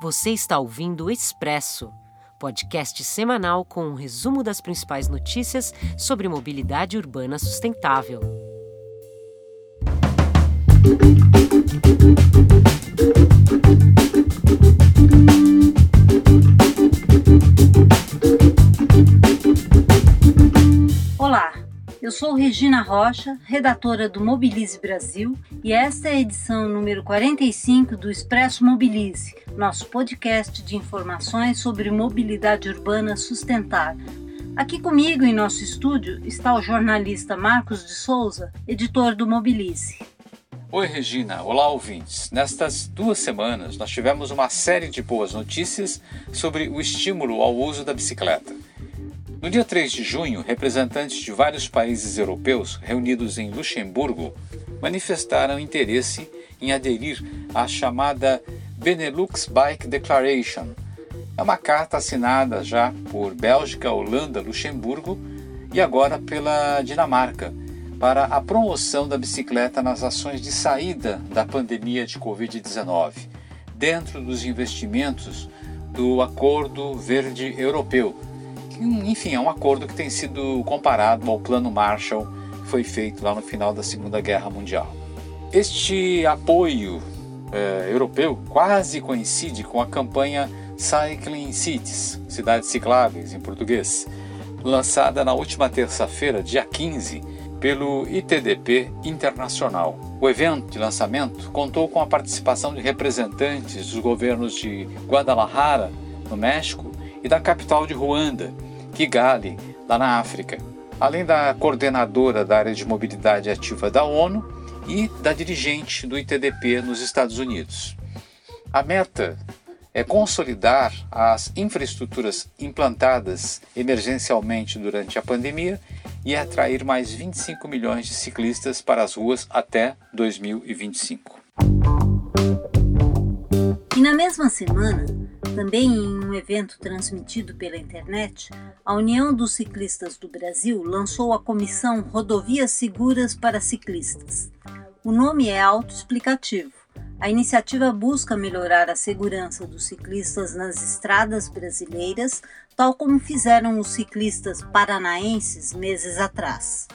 Você está ouvindo o Expresso, podcast semanal com um resumo das principais notícias sobre mobilidade urbana sustentável. Eu sou Regina Rocha, redatora do Mobilize Brasil, e esta é a edição número 45 do Expresso Mobilize, nosso podcast de informações sobre mobilidade urbana sustentável. Aqui comigo em nosso estúdio está o jornalista Marcos de Souza, editor do Mobilize. Oi, Regina. Olá, ouvintes. Nestas duas semanas, nós tivemos uma série de boas notícias sobre o estímulo ao uso da bicicleta. No dia 3 de junho, representantes de vários países europeus reunidos em Luxemburgo manifestaram interesse em aderir à chamada Benelux Bike Declaration. É uma carta assinada já por Bélgica, Holanda, Luxemburgo e agora pela Dinamarca para a promoção da bicicleta nas ações de saída da pandemia de Covid-19, dentro dos investimentos do Acordo Verde Europeu enfim, é um acordo que tem sido comparado ao Plano Marshall que foi feito lá no final da Segunda Guerra Mundial. Este apoio é, europeu quase coincide com a campanha Cycling Cities, Cidades Cicláveis em português, lançada na última terça-feira, dia 15, pelo ITDP Internacional. O evento de lançamento contou com a participação de representantes dos governos de Guadalajara, no México, e da capital de Ruanda, Kigali, lá na África, além da coordenadora da área de mobilidade ativa da ONU e da dirigente do ITDP nos Estados Unidos. A meta é consolidar as infraestruturas implantadas emergencialmente durante a pandemia e atrair mais 25 milhões de ciclistas para as ruas até 2025. E na mesma semana, também em um evento transmitido pela internet, a União dos Ciclistas do Brasil lançou a comissão Rodovias Seguras para Ciclistas. O nome é autoexplicativo. A iniciativa busca melhorar a segurança dos ciclistas nas estradas brasileiras, tal como fizeram os ciclistas paranaenses meses atrás.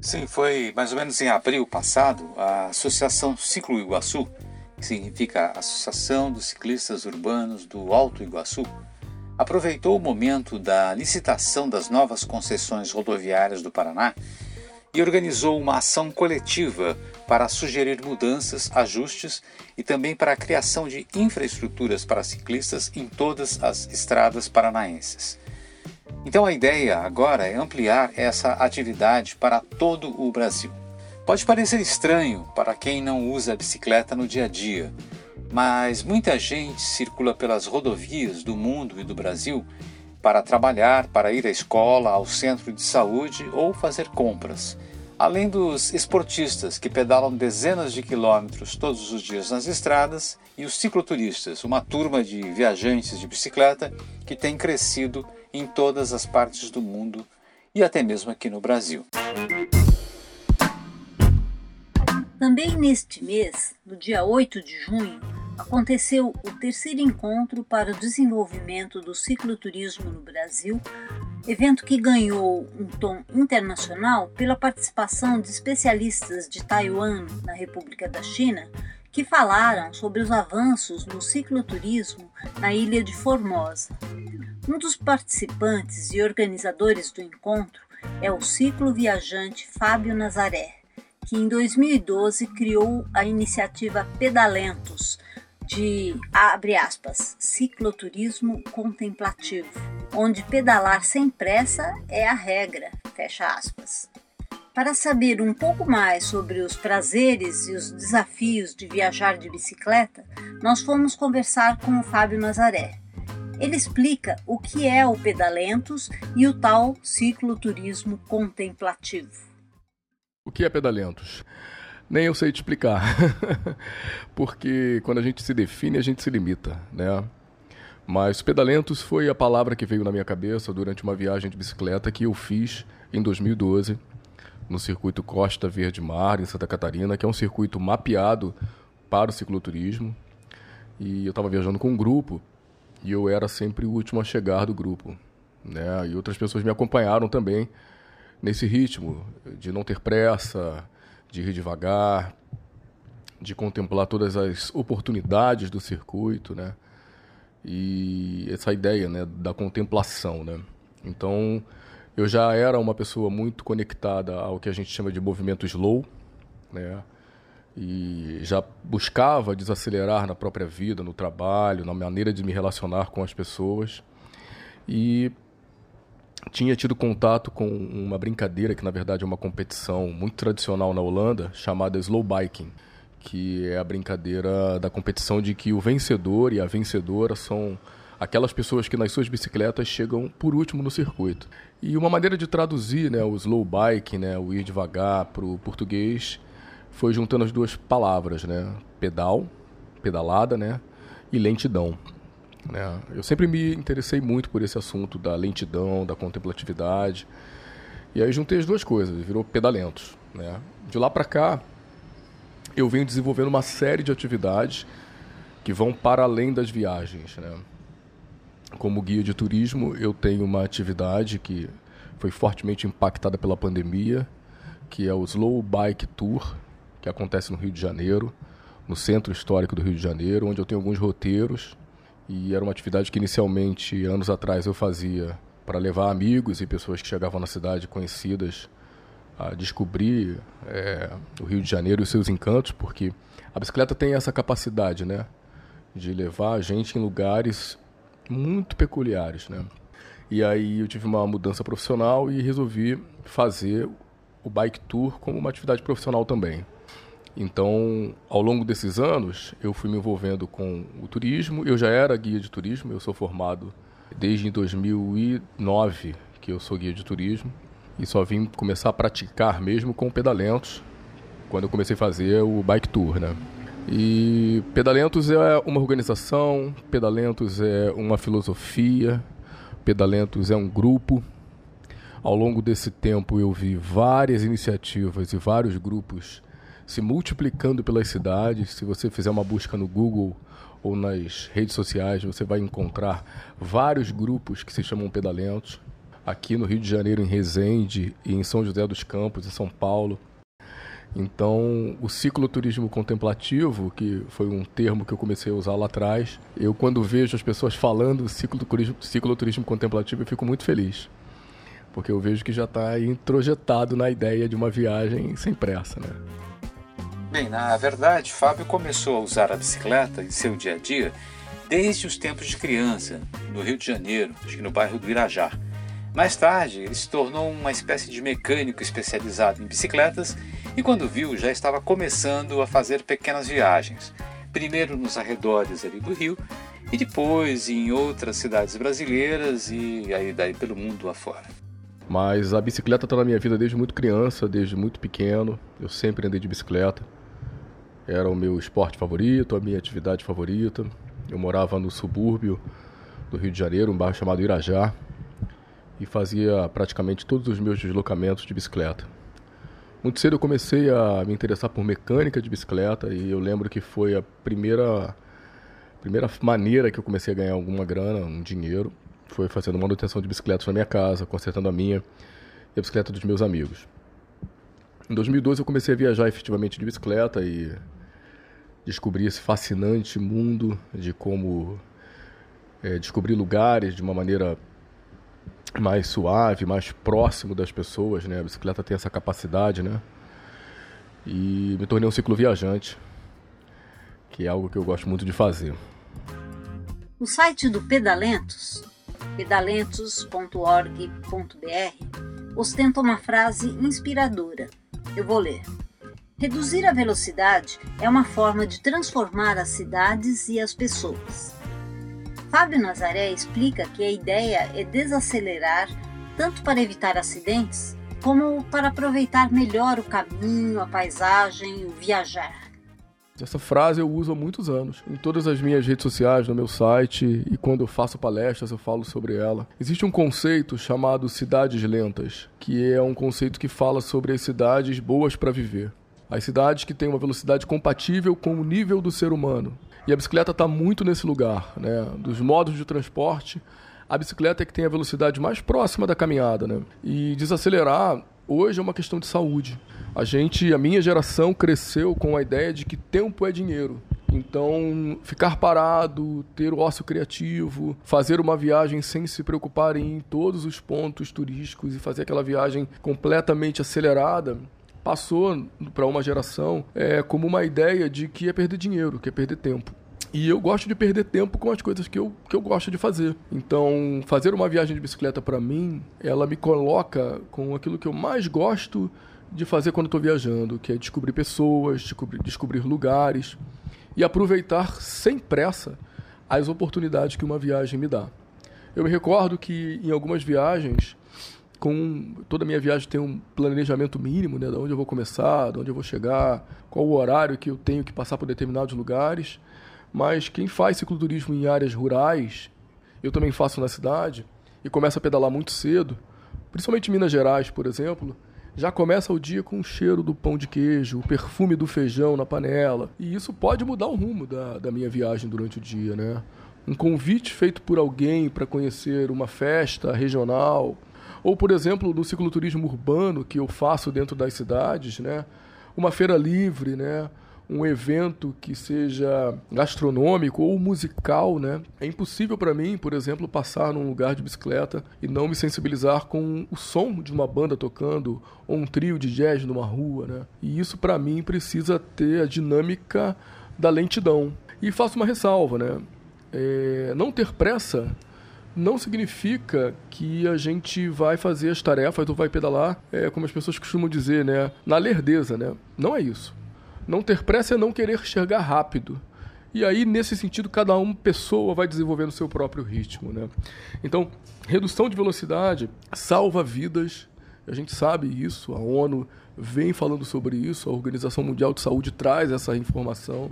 Sim, foi mais ou menos em abril passado, a Associação Ciclo Iguaçu que significa Associação dos Ciclistas Urbanos do Alto Iguaçu, aproveitou o momento da licitação das novas concessões rodoviárias do Paraná e organizou uma ação coletiva para sugerir mudanças, ajustes e também para a criação de infraestruturas para ciclistas em todas as estradas paranaenses. Então a ideia agora é ampliar essa atividade para todo o Brasil. Pode parecer estranho para quem não usa a bicicleta no dia a dia, mas muita gente circula pelas rodovias do mundo e do Brasil para trabalhar, para ir à escola, ao centro de saúde ou fazer compras. Além dos esportistas que pedalam dezenas de quilômetros todos os dias nas estradas e os cicloturistas, uma turma de viajantes de bicicleta que tem crescido em todas as partes do mundo e até mesmo aqui no Brasil. Também neste mês, no dia 8 de junho, aconteceu o terceiro encontro para o desenvolvimento do cicloturismo no Brasil, evento que ganhou um tom internacional pela participação de especialistas de Taiwan, na República da China, que falaram sobre os avanços no cicloturismo na ilha de Formosa. Um dos participantes e organizadores do encontro é o ciclo viajante Fábio Nazaré que em 2012 criou a iniciativa Pedalentos, de, abre aspas, cicloturismo contemplativo, onde pedalar sem pressa é a regra, fecha aspas. Para saber um pouco mais sobre os prazeres e os desafios de viajar de bicicleta, nós fomos conversar com o Fábio Nazaré. Ele explica o que é o Pedalentos e o tal cicloturismo contemplativo. O que é pedalentos? Nem eu sei te explicar. Porque quando a gente se define, a gente se limita, né? Mas pedalentos foi a palavra que veio na minha cabeça durante uma viagem de bicicleta que eu fiz em 2012 no circuito Costa Verde Mar, em Santa Catarina, que é um circuito mapeado para o cicloturismo. E eu estava viajando com um grupo e eu era sempre o último a chegar do grupo. Né? E outras pessoas me acompanharam também nesse ritmo de não ter pressa, de ir devagar, de contemplar todas as oportunidades do circuito, né? E essa ideia, né, da contemplação, né? Então, eu já era uma pessoa muito conectada ao que a gente chama de movimento slow, né? E já buscava desacelerar na própria vida, no trabalho, na maneira de me relacionar com as pessoas. E tinha tido contato com uma brincadeira que na verdade é uma competição muito tradicional na Holanda, chamada slow biking, que é a brincadeira da competição de que o vencedor e a vencedora são aquelas pessoas que nas suas bicicletas chegam por último no circuito. E uma maneira de traduzir né, o slow bike, né, o ir devagar para o português, foi juntando as duas palavras, né, pedal, pedalada, né, e lentidão. Né. Eu sempre me interessei muito por esse assunto da lentidão, da contemplatividade. E aí juntei as duas coisas, virou pedalentos. Né. De lá para cá, eu venho desenvolvendo uma série de atividades que vão para além das viagens. Né? Como guia de turismo, eu tenho uma atividade que foi fortemente impactada pela pandemia, que é o Slow Bike Tour, que acontece no Rio de Janeiro, no Centro Histórico do Rio de Janeiro, onde eu tenho alguns roteiros. E era uma atividade que inicialmente, anos atrás, eu fazia para levar amigos e pessoas que chegavam na cidade conhecidas a descobrir é, o Rio de Janeiro e os seus encantos, porque a bicicleta tem essa capacidade, né, de levar a gente em lugares muito peculiares, né. E aí eu tive uma mudança profissional e resolvi fazer o bike tour como uma atividade profissional também. Então, ao longo desses anos, eu fui me envolvendo com o turismo. Eu já era guia de turismo, eu sou formado desde 2009 que eu sou guia de turismo e só vim começar a praticar mesmo com pedalentos quando eu comecei a fazer o bike tour, né? E Pedalentos é uma organização, Pedalentos é uma filosofia, Pedalentos é um grupo. Ao longo desse tempo eu vi várias iniciativas e vários grupos se multiplicando pelas cidades. Se você fizer uma busca no Google ou nas redes sociais, você vai encontrar vários grupos que se chamam Pedalentos aqui no Rio de Janeiro, em Resende, e em São José dos Campos, em São Paulo. Então, o cicloturismo contemplativo, que foi um termo que eu comecei a usar lá atrás, eu quando vejo as pessoas falando cicloturismo, cicloturismo contemplativo, eu fico muito feliz. Porque eu vejo que já está introjetado na ideia de uma viagem sem pressa, né? Bem, na verdade, Fábio começou a usar a bicicleta em seu dia a dia desde os tempos de criança, no Rio de Janeiro, acho que no bairro do Irajá. Mais tarde, ele se tornou uma espécie de mecânico especializado em bicicletas e, quando viu, já estava começando a fazer pequenas viagens, primeiro nos arredores ali do Rio e depois em outras cidades brasileiras e aí daí pelo mundo afora. Mas a bicicleta está na minha vida desde muito criança, desde muito pequeno. Eu sempre andei de bicicleta. Era o meu esporte favorito, a minha atividade favorita. Eu morava no subúrbio do Rio de Janeiro, um bairro chamado Irajá, e fazia praticamente todos os meus deslocamentos de bicicleta. Muito cedo eu comecei a me interessar por mecânica de bicicleta e eu lembro que foi a primeira primeira maneira que eu comecei a ganhar alguma grana, um dinheiro, foi fazendo manutenção de bicicletas na minha casa, consertando a minha e a bicicleta dos meus amigos. Em 2012 eu comecei a viajar efetivamente de bicicleta e descobri esse fascinante mundo de como é, descobrir lugares de uma maneira mais suave, mais próximo das pessoas, né? A bicicleta tem essa capacidade, né? E me tornei um cicloviajante, que é algo que eu gosto muito de fazer. O site do Pedalentos, pedalentos.org.br, ostenta uma frase inspiradora. Eu vou ler. Reduzir a velocidade é uma forma de transformar as cidades e as pessoas. Fábio Nazaré explica que a ideia é desacelerar tanto para evitar acidentes, como para aproveitar melhor o caminho, a paisagem, o viajar. Essa frase eu uso há muitos anos. Em todas as minhas redes sociais, no meu site e quando eu faço palestras eu falo sobre ela. Existe um conceito chamado cidades lentas, que é um conceito que fala sobre as cidades boas para viver. As cidades que têm uma velocidade compatível com o nível do ser humano. E a bicicleta está muito nesse lugar, né? Dos modos de transporte, a bicicleta é que tem a velocidade mais próxima da caminhada, né? E desacelerar hoje é uma questão de saúde. A gente, a minha geração cresceu com a ideia de que tempo é dinheiro. Então, ficar parado, ter o ócio criativo, fazer uma viagem sem se preocupar em todos os pontos turísticos e fazer aquela viagem completamente acelerada, passou para uma geração é, como uma ideia de que é perder dinheiro, que é perder tempo. E eu gosto de perder tempo com as coisas que eu, que eu gosto de fazer. Então, fazer uma viagem de bicicleta para mim, ela me coloca com aquilo que eu mais gosto de fazer quando estou viajando, que é descobrir pessoas, descobrir, descobrir lugares e aproveitar sem pressa as oportunidades que uma viagem me dá. Eu me recordo que em algumas viagens, com toda a minha viagem tem um planejamento mínimo, né, de onde eu vou começar, de onde eu vou chegar, qual o horário que eu tenho que passar por determinados lugares. Mas quem faz cicloturismo em áreas rurais, eu também faço na cidade, e começa a pedalar muito cedo, principalmente em Minas Gerais, por exemplo, já começa o dia com o cheiro do pão de queijo, o perfume do feijão na panela. E isso pode mudar o rumo da, da minha viagem durante o dia, né? Um convite feito por alguém para conhecer uma festa regional, ou, por exemplo, no cicloturismo urbano que eu faço dentro das cidades, né? Uma feira livre, né? um evento que seja gastronômico ou musical, né? É impossível para mim, por exemplo, passar num lugar de bicicleta e não me sensibilizar com o som de uma banda tocando ou um trio de jazz numa rua, né? E isso para mim precisa ter a dinâmica da lentidão. E faço uma ressalva, né? É, não ter pressa não significa que a gente vai fazer as tarefas ou vai pedalar, é, como as pessoas costumam dizer, né? Na lerdeza, né? Não é isso. Não ter pressa é não querer chegar rápido. E aí, nesse sentido, cada uma pessoa vai desenvolvendo seu próprio ritmo. Né? Então, redução de velocidade salva vidas. A gente sabe isso, a ONU vem falando sobre isso, a Organização Mundial de Saúde traz essa informação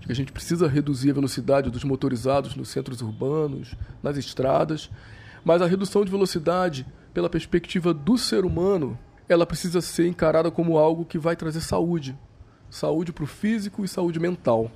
de que a gente precisa reduzir a velocidade dos motorizados nos centros urbanos, nas estradas. Mas a redução de velocidade, pela perspectiva do ser humano, ela precisa ser encarada como algo que vai trazer saúde saúde para o físico e saúde mental.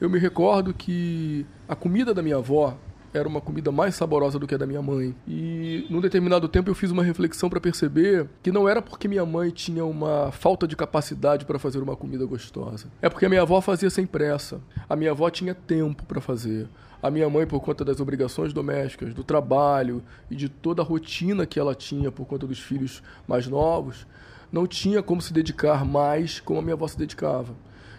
Eu me recordo que a comida da minha avó era uma comida mais saborosa do que a da minha mãe. E num determinado tempo eu fiz uma reflexão para perceber que não era porque minha mãe tinha uma falta de capacidade para fazer uma comida gostosa. É porque a minha avó fazia sem pressa. A minha avó tinha tempo para fazer. A minha mãe, por conta das obrigações domésticas, do trabalho e de toda a rotina que ela tinha por conta dos filhos mais novos, não tinha como se dedicar mais como a minha avó se dedicava.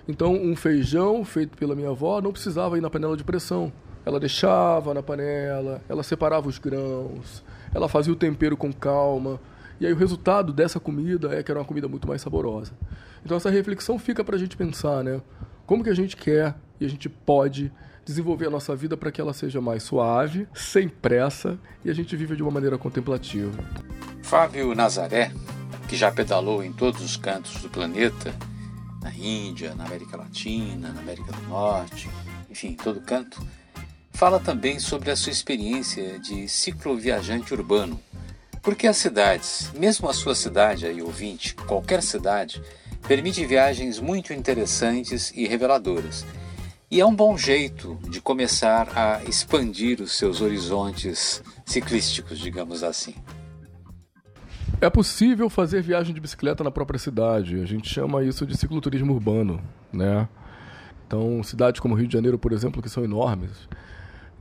Então, um feijão feito pela minha avó não precisava ir na panela de pressão. Ela deixava na panela, ela separava os grãos, ela fazia o tempero com calma. E aí o resultado dessa comida é que era uma comida muito mais saborosa. Então essa reflexão fica para a gente pensar, né? Como que a gente quer e a gente pode desenvolver a nossa vida para que ela seja mais suave, sem pressa e a gente viva de uma maneira contemplativa. Fábio Nazaré que já pedalou em todos os cantos do planeta, na Índia, na América Latina, na América do Norte, enfim, em todo canto, fala também sobre a sua experiência de cicloviajante urbano. Porque as cidades, mesmo a sua cidade aí ouvinte, qualquer cidade, permite viagens muito interessantes e reveladoras. E é um bom jeito de começar a expandir os seus horizontes ciclísticos, digamos assim. É possível fazer viagem de bicicleta na própria cidade. A gente chama isso de cicloturismo urbano, né? Então, cidades como Rio de Janeiro, por exemplo, que são enormes,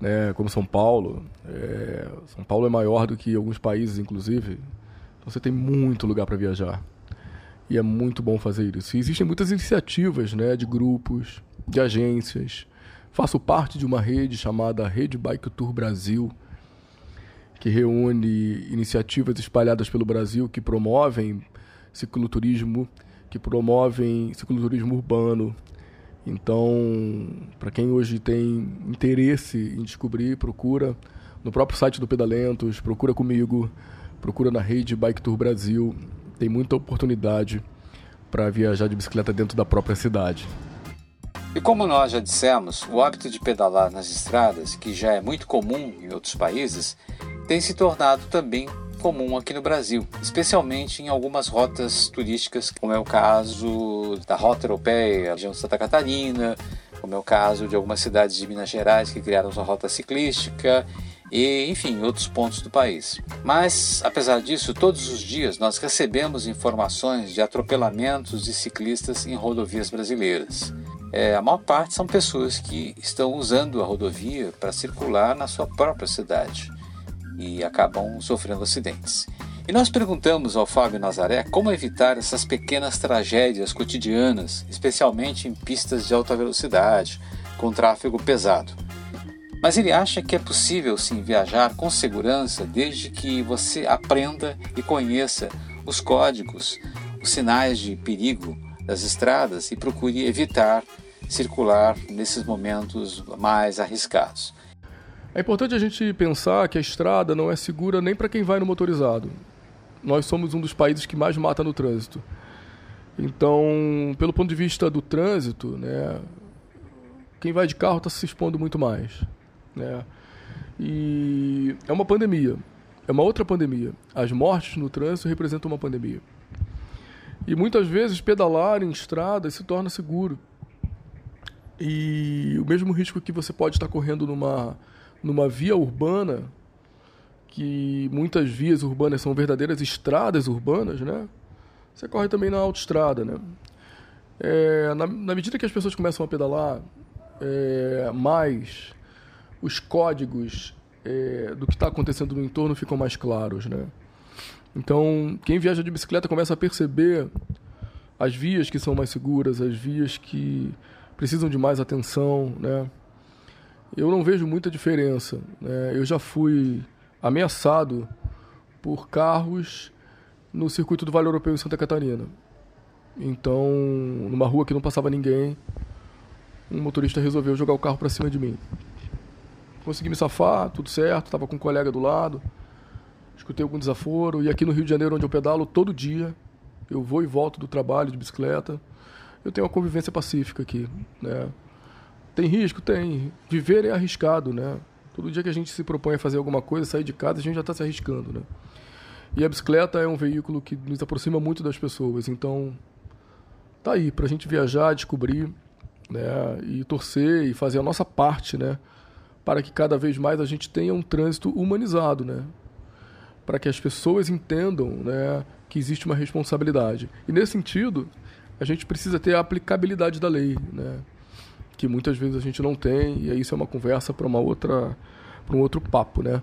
né? Como São Paulo. É... São Paulo é maior do que alguns países, inclusive. Então, você tem muito lugar para viajar. E é muito bom fazer isso. E existem muitas iniciativas, né? De grupos, de agências. Faço parte de uma rede chamada Rede Bike Tour Brasil que reúne iniciativas espalhadas pelo Brasil que promovem cicloturismo, que promovem cicloturismo urbano. Então, para quem hoje tem interesse em descobrir, procura no próprio site do Pedalentos, procura comigo, procura na rede Bike Tour Brasil. Tem muita oportunidade para viajar de bicicleta dentro da própria cidade. E como nós já dissemos, o hábito de pedalar nas estradas, que já é muito comum em outros países, tem se tornado também comum aqui no Brasil, especialmente em algumas rotas turísticas, como é o caso da Rota Europeia, região de Santa Catarina, como é o caso de algumas cidades de Minas Gerais que criaram sua rota ciclística e, enfim, outros pontos do país. Mas, apesar disso, todos os dias nós recebemos informações de atropelamentos de ciclistas em rodovias brasileiras. É, a maior parte são pessoas que estão usando a rodovia para circular na sua própria cidade e acabam sofrendo acidentes. E nós perguntamos ao Fábio Nazaré como evitar essas pequenas tragédias cotidianas, especialmente em pistas de alta velocidade, com tráfego pesado. Mas ele acha que é possível sim viajar com segurança desde que você aprenda e conheça os códigos, os sinais de perigo das estradas e procure evitar circular nesses momentos mais arriscados. É importante a gente pensar que a estrada não é segura nem para quem vai no motorizado. Nós somos um dos países que mais mata no trânsito. Então, pelo ponto de vista do trânsito, né, quem vai de carro está se expondo muito mais. Né? E é uma pandemia, é uma outra pandemia. As mortes no trânsito representam uma pandemia. E muitas vezes pedalar em estradas se torna seguro. E o mesmo risco que você pode estar correndo numa, numa via urbana, que muitas vias urbanas são verdadeiras estradas urbanas, né? Você corre também na autoestrada, né? É, na, na, medida que as pessoas começam a pedalar é, mais, os códigos é, do que está acontecendo no entorno ficam mais claros, né? Então, quem viaja de bicicleta começa a perceber as vias que são mais seguras, as vias que precisam de mais atenção, né? Eu não vejo muita diferença. Né? Eu já fui ameaçado por carros no circuito do Vale Europeu em Santa Catarina. Então, numa rua que não passava ninguém, um motorista resolveu jogar o carro para cima de mim. Consegui me safar, tudo certo, estava com um colega do lado, escutei algum desaforo. E aqui no Rio de Janeiro, onde eu pedalo todo dia, eu vou e volto do trabalho de bicicleta eu tenho uma convivência pacífica aqui, né? Tem risco? Tem. Viver é arriscado, né? Todo dia que a gente se propõe a fazer alguma coisa, sair de casa, a gente já está se arriscando, né? E a bicicleta é um veículo que nos aproxima muito das pessoas, então tá aí para a gente viajar, descobrir, né? E torcer e fazer a nossa parte, né? Para que cada vez mais a gente tenha um trânsito humanizado, né? Para que as pessoas entendam, né? Que existe uma responsabilidade. E nesse sentido, a gente precisa ter a aplicabilidade da lei, né? Que muitas vezes a gente não tem, e isso é uma conversa para uma outra para um outro papo, né?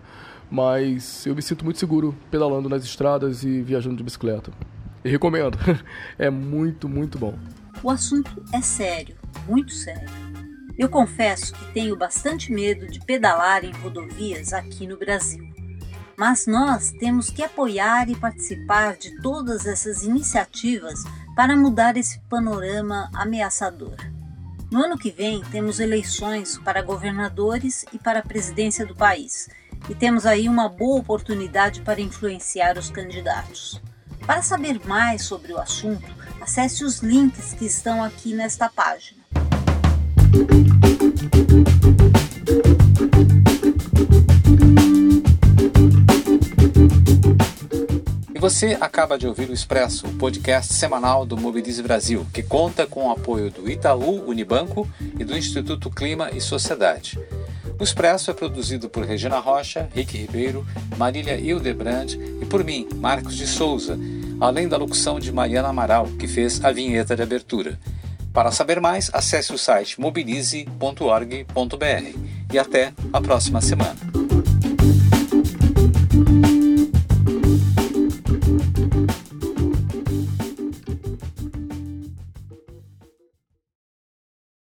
Mas eu me sinto muito seguro pedalando nas estradas e viajando de bicicleta. E recomendo. é muito, muito bom. O assunto é sério, muito sério. Eu confesso que tenho bastante medo de pedalar em rodovias aqui no Brasil. Mas nós temos que apoiar e participar de todas essas iniciativas para mudar esse panorama ameaçador. No ano que vem, temos eleições para governadores e para a presidência do país, e temos aí uma boa oportunidade para influenciar os candidatos. Para saber mais sobre o assunto, acesse os links que estão aqui nesta página. Você acaba de ouvir o Expresso, o podcast semanal do Mobilize Brasil, que conta com o apoio do Itaú Unibanco e do Instituto Clima e Sociedade. O Expresso é produzido por Regina Rocha, Rick Ribeiro, Marília Hildebrand e por mim, Marcos de Souza, além da locução de Mariana Amaral, que fez a vinheta de abertura. Para saber mais, acesse o site mobilize.org.br e até a próxima semana.